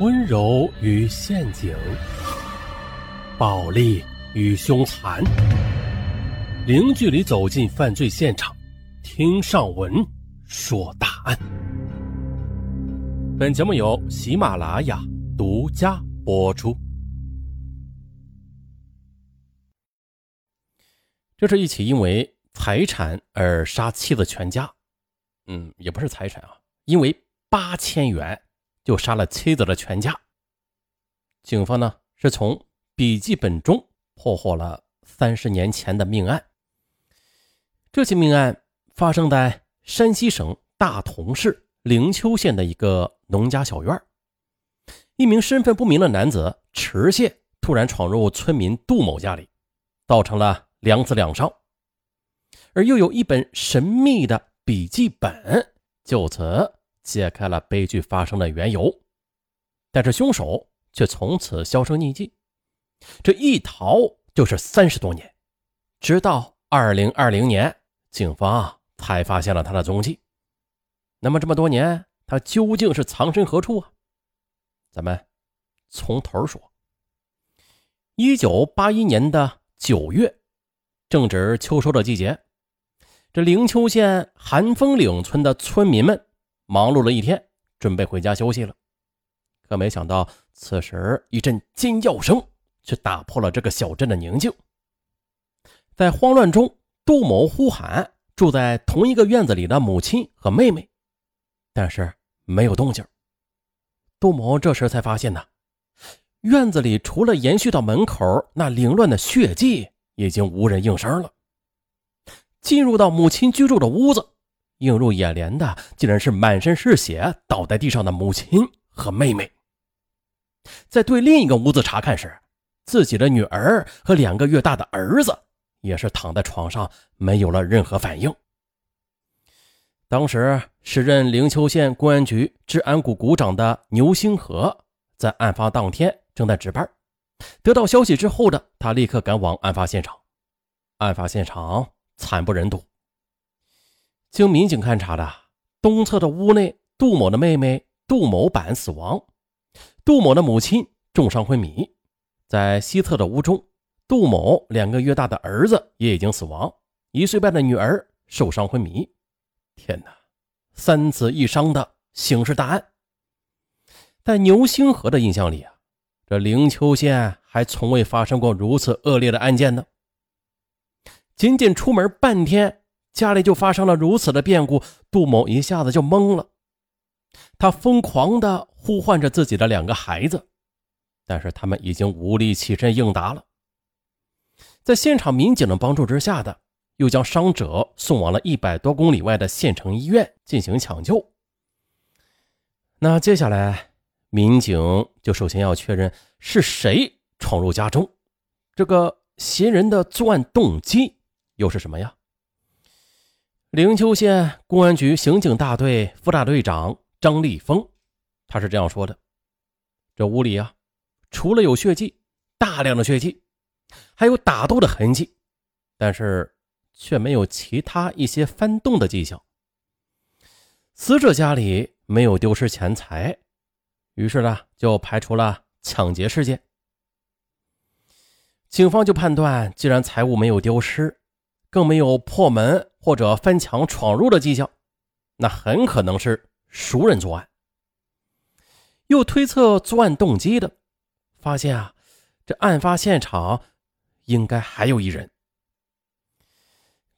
温柔与陷阱，暴力与凶残，零距离走进犯罪现场，听上文说大案。本节目由喜马拉雅独家播出。这是一起因为财产而杀妻子全家，嗯，也不是财产啊，因为八千元。就杀了妻子的全家。警方呢是从笔记本中破获了三十年前的命案。这起命案发生在山西省大同市灵丘县的一个农家小院。一名身份不明的男子持械突然闯入村民杜某家里，造成了两死两伤。而又有一本神秘的笔记本，就此。揭开了悲剧发生的缘由，但是凶手却从此销声匿迹，这一逃就是三十多年，直到二零二零年，警方才发现了他的踪迹。那么这么多年，他究竟是藏身何处啊？咱们从头说。一九八一年的九月，正值秋收的季节，这灵丘县寒风岭村的村民们。忙碌了一天，准备回家休息了，可没想到，此时一阵尖叫声却打破了这个小镇的宁静。在慌乱中，杜某呼喊住在同一个院子里的母亲和妹妹，但是没有动静。杜某这时才发现呢，院子里除了延续到门口那凌乱的血迹，已经无人应声了。进入到母亲居住的屋子。映入眼帘的竟然是满身是血倒在地上的母亲和妹妹。在对另一个屋子查看时，自己的女儿和两个月大的儿子也是躺在床上，没有了任何反应。当时，时任灵丘县公安局治安股股长的牛星河在案发当天正在值班。得到消息之后的他，立刻赶往案发现场。案发现场惨不忍睹。经民警勘查的东侧的屋内，杜某的妹妹杜某板死亡，杜某的母亲重伤昏迷。在西侧的屋中，杜某两个月大的儿子也已经死亡，一岁半的女儿受伤昏迷。天哪，三死一伤的刑事大案。在牛星河的印象里啊，这灵丘县还从未发生过如此恶劣的案件呢。仅仅出门半天。家里就发生了如此的变故，杜某一下子就懵了。他疯狂地呼唤着自己的两个孩子，但是他们已经无力起身应答了。在现场民警的帮助之下，的又将伤者送往了一百多公里外的县城医院进行抢救。那接下来，民警就首先要确认是谁闯入家中，这个嫌疑人的作案动机又是什么呀？灵丘县公安局刑警大队副大队长张立峰，他是这样说的：“这屋里啊，除了有血迹，大量的血迹，还有打斗的痕迹，但是却没有其他一些翻动的迹象。死者家里没有丢失钱财，于是呢，就排除了抢劫事件。警方就判断，既然财物没有丢失，更没有破门。”或者翻墙闯入的迹象，那很可能是熟人作案。又推测作案动机的，发现啊，这案发现场应该还有一人。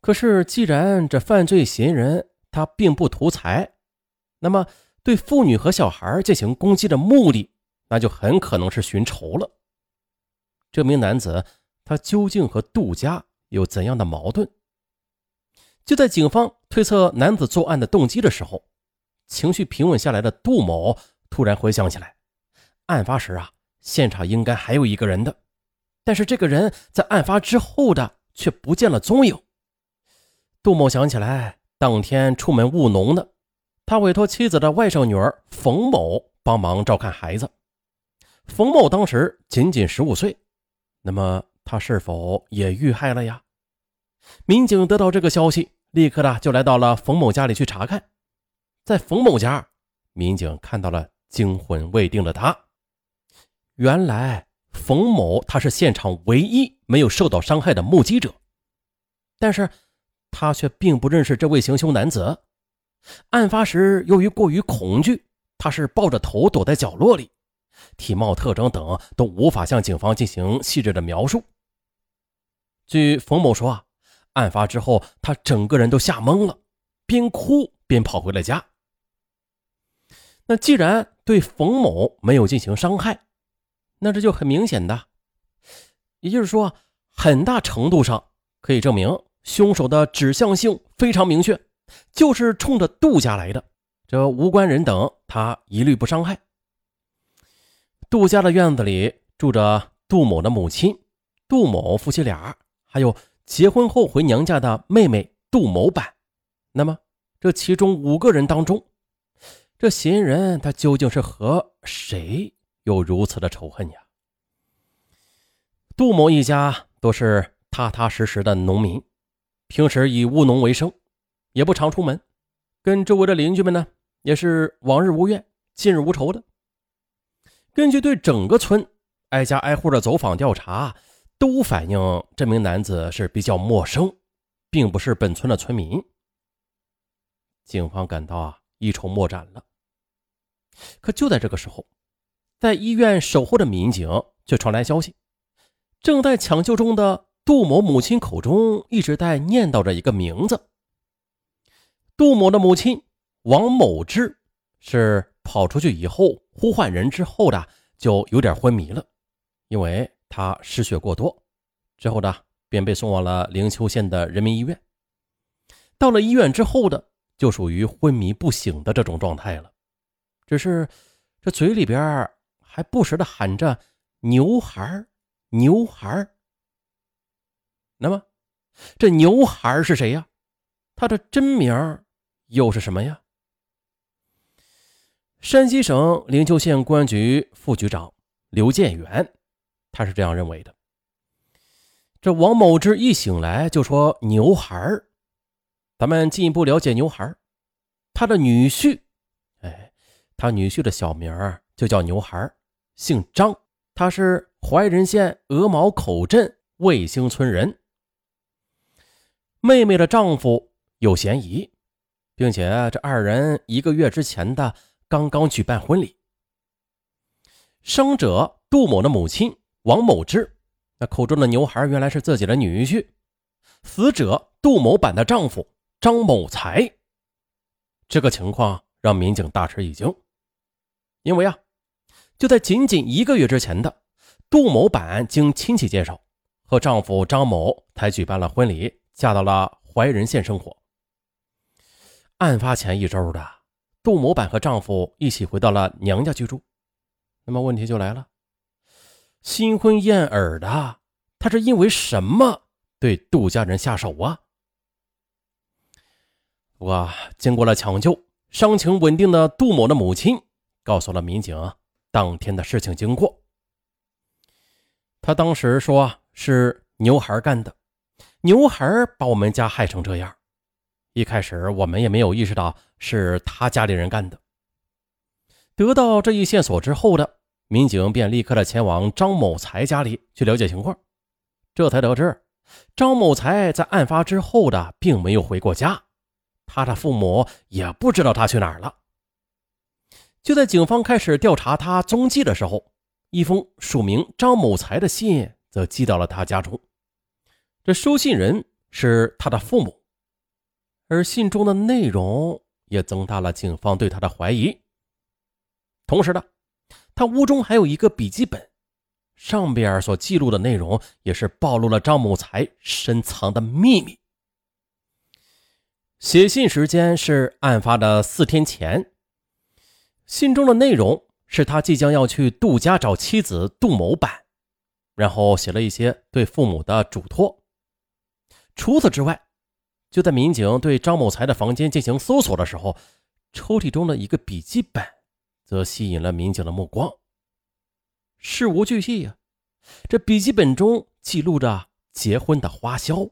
可是，既然这犯罪嫌疑人他并不图财，那么对妇女和小孩进行攻击的目的，那就很可能是寻仇了。这名男子他究竟和杜家有怎样的矛盾？就在警方推测男子作案的动机的时候，情绪平稳下来的杜某突然回想起来，案发时啊，现场应该还有一个人的，但是这个人在案发之后的却不见了踪影。杜某想起来，当天出门务农的，他委托妻子的外甥女儿冯某帮忙照看孩子。冯某当时仅仅十五岁，那么他是否也遇害了呀？民警得到这个消息，立刻的就来到了冯某家里去查看。在冯某家，民警看到了惊魂未定的他原来冯某他是现场唯一没有受到伤害的目击者，但是他却并不认识这位行凶男子。案发时，由于过于恐惧，他是抱着头躲在角落里，体貌特征等都无法向警方进行细致的描述。据冯某说啊，案发之后他整个人都吓懵了，边哭边跑回了家。那既然对冯某没有进行伤害，那这就很明显的，也就是说，很大程度上可以证明凶手的指向性非常明确。就是冲着杜家来的，这无关人等，他一律不伤害。杜家的院子里住着杜某的母亲、杜某夫妻俩，还有结婚后回娘家的妹妹杜某板。那么，这其中五个人当中，这嫌疑人他究竟是和谁有如此的仇恨呀？杜某一家都是踏踏实实的农民，平时以务农为生。也不常出门，跟周围的邻居们呢，也是往日无怨，近日无仇的。根据对整个村挨家挨户的走访调查，都反映这名男子是比较陌生，并不是本村的村民。警方感到啊，一筹莫展了。可就在这个时候，在医院守候的民警却传来消息：正在抢救中的杜某母亲口中一直在念叨着一个名字。杜某的母亲王某芝是跑出去以后呼唤人之后的，就有点昏迷了，因为他失血过多，之后呢便被送往了灵丘县的人民医院。到了医院之后的，就属于昏迷不醒的这种状态了，只是这嘴里边还不时的喊着“牛孩牛孩那么，这牛孩是谁呀？他的真名？又是什么呀？山西省灵丘县公安局副局长刘建元，他是这样认为的。这王某志一醒来就说：“牛孩。”咱们进一步了解牛孩，他的女婿，哎，他女婿的小名就叫牛孩，姓张，他是怀仁县鹅毛口镇卫星村人。妹妹的丈夫有嫌疑。并且这二人一个月之前的刚刚举办婚礼。生者杜某的母亲王某芝，那口中的牛孩原来是自己的女婿。死者杜某板的丈夫张某才，这个情况让民警大吃一惊，因为啊，就在仅仅一个月之前的，杜某板经亲戚介绍，和丈夫张某才举办了婚礼，嫁到了怀仁县生活。案发前一周的，杜某板和丈夫一起回到了娘家居住。那么问题就来了，新婚燕尔的，他是因为什么对杜家人下手啊？不过经过了抢救，伤情稳定的杜某的母亲告诉了民警当天的事情经过。他当时说是牛孩干的，牛孩把我们家害成这样。一开始我们也没有意识到是他家里人干的。得到这一线索之后的民警便立刻的前往张某才家里去了解情况，这才得知张某才在案发之后的并没有回过家，他的父母也不知道他去哪儿了。就在警方开始调查他踪迹的时候，一封署名张某才的信则寄到了他家中，这收信人是他的父母。而信中的内容也增大了警方对他的怀疑。同时呢，他屋中还有一个笔记本，上边所记录的内容也是暴露了张某才深藏的秘密。写信时间是案发的四天前，信中的内容是他即将要去杜家找妻子杜某板，然后写了一些对父母的嘱托。除此之外。就在民警对张某才的房间进行搜索的时候，抽屉中的一个笔记本则吸引了民警的目光。事无巨细呀，这笔记本中记录着结婚的花销。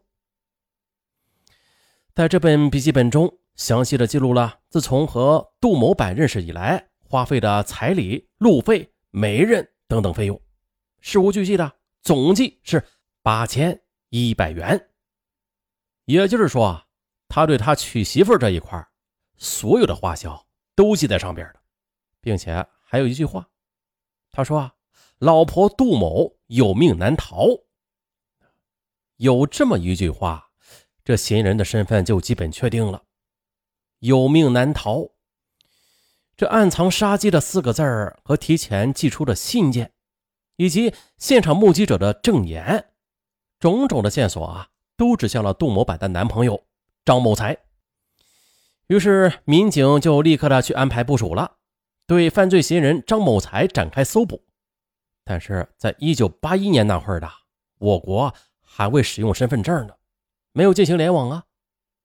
在这本笔记本中，详细的记录了自从和杜某板认识以来花费的彩礼、路费、媒人、等等费用，事无巨细的总计是八千一百元。也就是说，他对他娶媳妇这一块所有的花销都记在上边了，并且还有一句话，他说啊，老婆杜某有命难逃。有这么一句话，这嫌疑人的身份就基本确定了。有命难逃，这暗藏杀机的四个字儿和提前寄出的信件，以及现场目击者的证言，种种的线索啊，都指向了杜某版的男朋友张某才。于是民警就立刻的去安排部署了，对犯罪嫌疑人张某才展开搜捕。但是在一九八一年那会儿的我国。还未使用身份证呢，没有进行联网啊，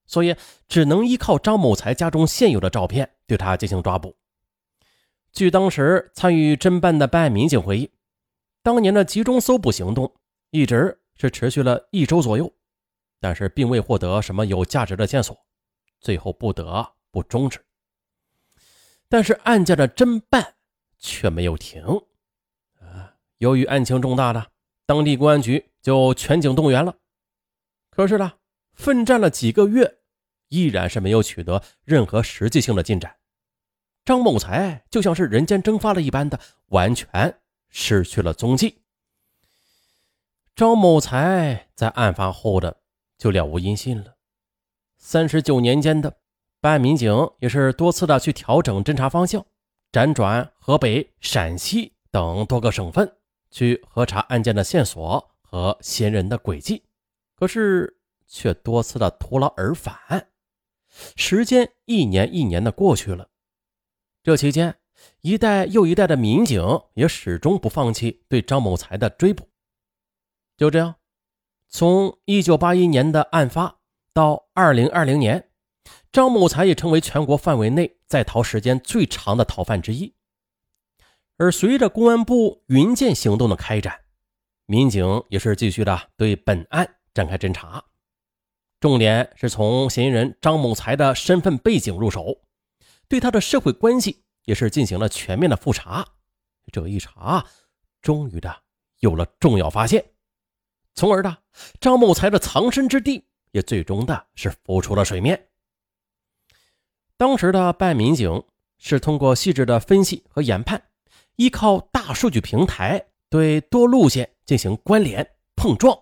所以只能依靠张某才家中现有的照片对他进行抓捕。据当时参与侦办的办案民警回忆，当年的集中搜捕行动一直是持续了一周左右，但是并未获得什么有价值的线索，最后不得不终止。但是案件的侦办却没有停啊，由于案情重大的。当地公安局就全警动员了，可是呢，奋战了几个月，依然是没有取得任何实际性的进展。张某才就像是人间蒸发了一般的，完全失去了踪迹。张某才在案发后的就了无音信了。三十九年间的办案民警也是多次的去调整侦查方向，辗转河北、陕西等多个省份。去核查案件的线索和嫌疑人的轨迹，可是却多次的徒劳而返。时间一年一年的过去了，这期间，一代又一代的民警也始终不放弃对张某才的追捕。就这样，从一九八一年的案发到二零二零年，张某才也成为全国范围内在逃时间最长的逃犯之一。而随着公安部云剑行动的开展，民警也是继续的对本案展开侦查，重点是从嫌疑人张某才的身份背景入手，对他的社会关系也是进行了全面的复查。这一查，终于的有了重要发现，从而的张某才的藏身之地也最终的是浮出了水面。当时的办案民警是通过细致的分析和研判。依靠大数据平台对多路线进行关联碰撞，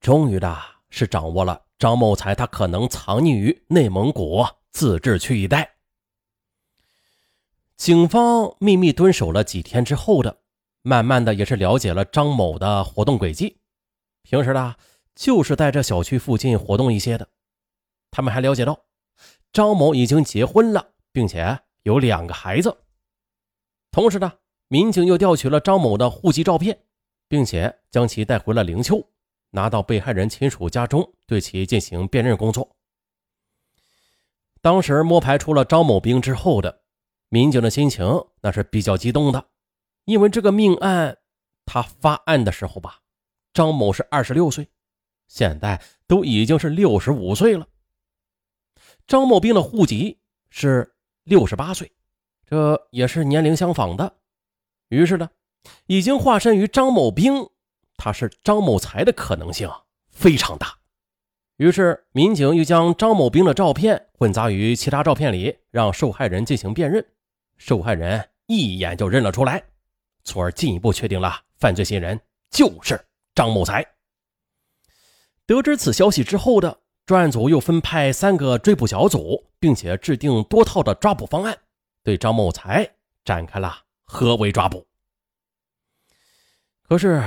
终于的是掌握了张某才他可能藏匿于内蒙古自治区一带。警方秘密蹲守了几天之后的，慢慢的也是了解了张某的活动轨迹。平时呢，就是在这小区附近活动一些的。他们还了解到，张某已经结婚了，并且有两个孩子。同时呢。民警又调取了张某的户籍照片，并且将其带回了灵丘，拿到被害人亲属家中，对其进行辨认工作。当时摸排出了张某兵之后的民警的心情那是比较激动的，因为这个命案，他发案的时候吧，张某是二十六岁，现在都已经是六十五岁了。张某兵的户籍是六十八岁，这也是年龄相仿的。于是呢，已经化身于张某兵，他是张某才的可能性非常大。于是民警又将张某兵的照片混杂于其他照片里，让受害人进行辨认。受害人一眼就认了出来，从而进一步确定了犯罪嫌疑人就是张某才。得知此消息之后的专案组又分派三个追捕小组，并且制定多套的抓捕方案，对张某才展开了。合围抓捕。可是，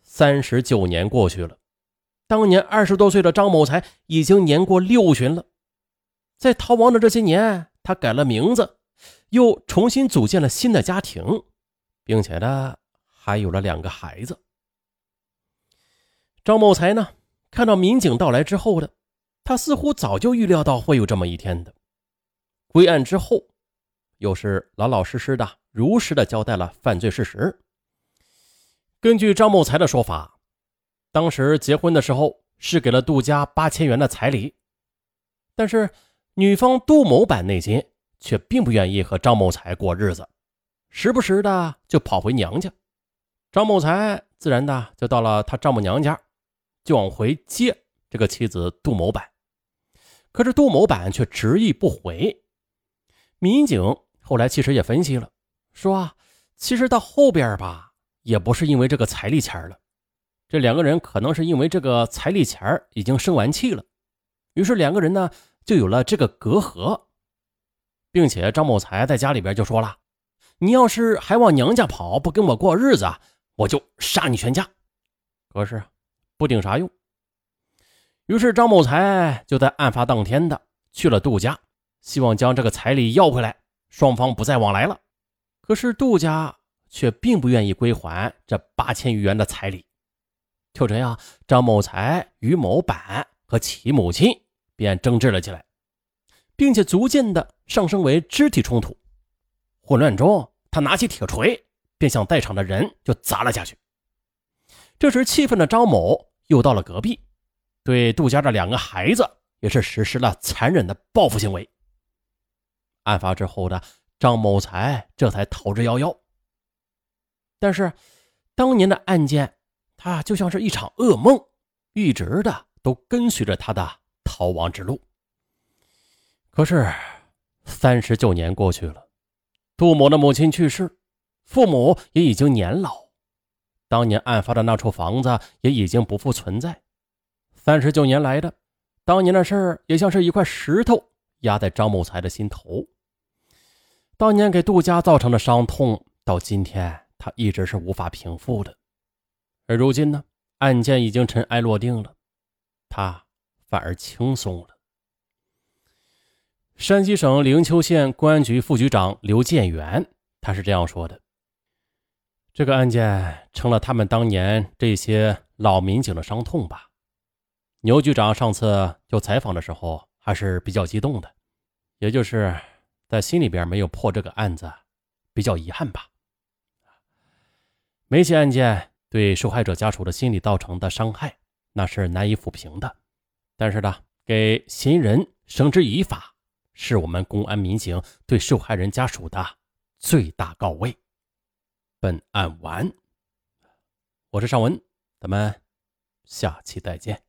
三十九年过去了，当年二十多岁的张某才已经年过六旬了。在逃亡的这些年，他改了名字，又重新组建了新的家庭，并且呢，还有了两个孩子。张某才呢，看到民警到来之后的，他似乎早就预料到会有这么一天的。归案之后，又是老老实实的。如实的交代了犯罪事实。根据张某才的说法，当时结婚的时候是给了杜家八千元的彩礼，但是女方杜某版内心却并不愿意和张某才过日子，时不时的就跑回娘家。张某才自然的就到了他丈母娘家，就往回接这个妻子杜某板。可是杜某板却执意不回。民警后来其实也分析了，说啊，其实到后边吧，也不是因为这个彩礼钱了，这两个人可能是因为这个彩礼钱已经生完气了，于是两个人呢就有了这个隔阂，并且张某才在家里边就说了：“你要是还往娘家跑，不跟我过日子，我就杀你全家。”可是不顶啥用。于是张某才就在案发当天的去了杜家，希望将这个彩礼要回来，双方不再往来了。可是杜家却并不愿意归还这八千余元的彩礼。就这样，张某才与某板和其母亲便争执了起来，并且逐渐的上升为肢体冲突。混乱中，他拿起铁锤便向在场的人就砸了下去。这时，气愤的张某又到了隔壁。对杜家的两个孩子也是实施了残忍的报复行为。案发之后的张某才这才逃之夭夭。但是，当年的案件，他就像是一场噩梦，一直的都跟随着他的逃亡之路。可是，三十九年过去了，杜某的母亲去世，父母也已经年老，当年案发的那处房子也已经不复存在。三十九年来的，当年的事儿也像是一块石头压在张某才的心头。当年给杜家造成的伤痛，到今天他一直是无法平复的。而如今呢，案件已经尘埃落定了，他反而轻松了。山西省灵丘县公安局副局长刘建元他是这样说的：“这个案件成了他们当年这些老民警的伤痛吧。”牛局长上次就采访的时候还是比较激动的，也就是在心里边没有破这个案子，比较遗憾吧。每起案件对受害者家属的心理造成的伤害，那是难以抚平的。但是呢，给嫌疑人绳之以法，是我们公安民警对受害人家属的最大告慰。本案完，我是尚文，咱们下期再见。